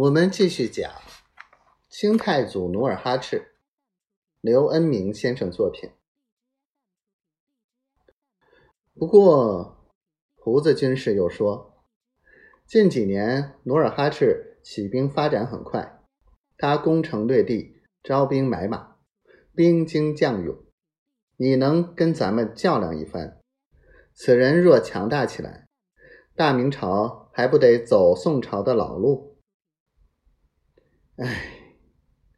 我们继续讲清太祖努尔哈赤，刘恩明先生作品。不过，胡子军士又说，近几年努尔哈赤起兵发展很快，他攻城略地，招兵买马，兵精将勇，你能跟咱们较量一番？此人若强大起来，大明朝还不得走宋朝的老路？唉，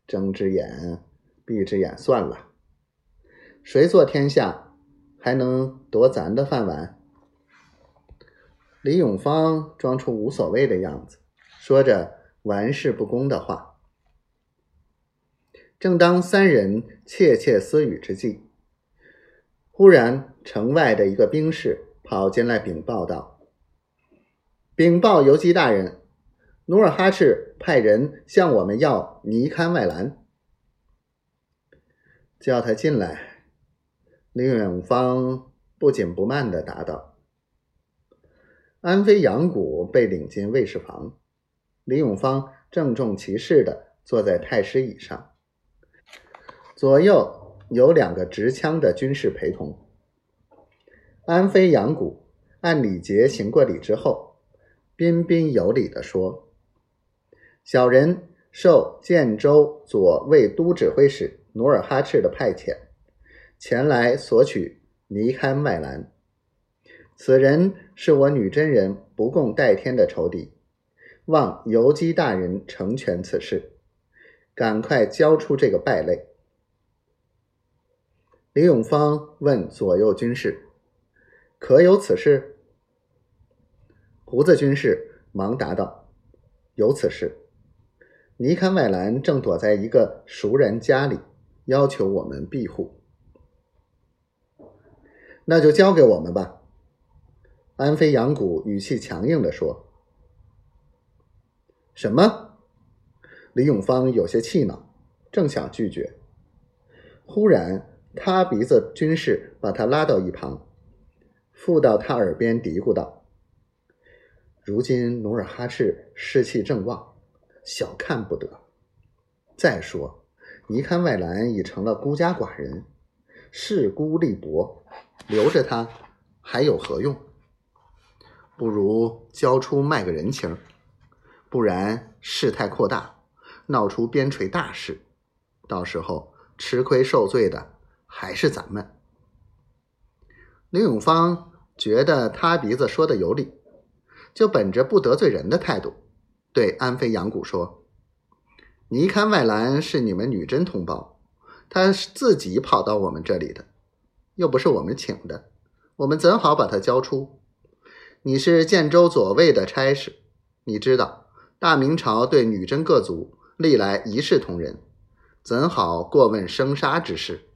睁只眼闭只眼算了。谁做天下，还能夺咱的饭碗？李永芳装出无所谓的样子，说着玩世不恭的话。正当三人窃窃私语之际，忽然城外的一个兵士跑进来禀报道：“禀报游击大人。”努尔哈赤派人向我们要尼堪外兰，叫他进来。李永芳不紧不慢的答道：“安妃杨谷被领进卫士房，李永芳郑重其事的坐在太师椅上，左右有两个执枪的军士陪同。安妃杨谷按礼节行过礼之后，彬彬有礼的说。”小人受建州左卫都指挥使努尔哈赤的派遣，前来索取尼堪外兰。此人是我女真人不共戴天的仇敌，望游击大人成全此事，赶快交出这个败类。李永芳问左右军士：“可有此事？”胡子军士忙答道：“有此事。”尼堪外兰正躲在一个熟人家里，要求我们庇护。那就交给我们吧。”安飞扬谷语气强硬的说。“什么？”李永芳有些气恼，正想拒绝，忽然塌鼻子军士把他拉到一旁，附到他耳边嘀咕道：“如今努尔哈赤士气正旺。”小看不得。再说，尼堪外兰已成了孤家寡人，势孤力薄，留着他还有何用？不如交出卖个人情，不然事态扩大，闹出边陲大事，到时候吃亏受罪的还是咱们。林永芳觉得他鼻子说的有理，就本着不得罪人的态度。对安飞杨谷说：“尼堪外兰是你们女真同胞，他是自己跑到我们这里的，又不是我们请的，我们怎好把他交出？你是建州左卫的差事，你知道大明朝对女真各族历来一视同仁，怎好过问生杀之事？”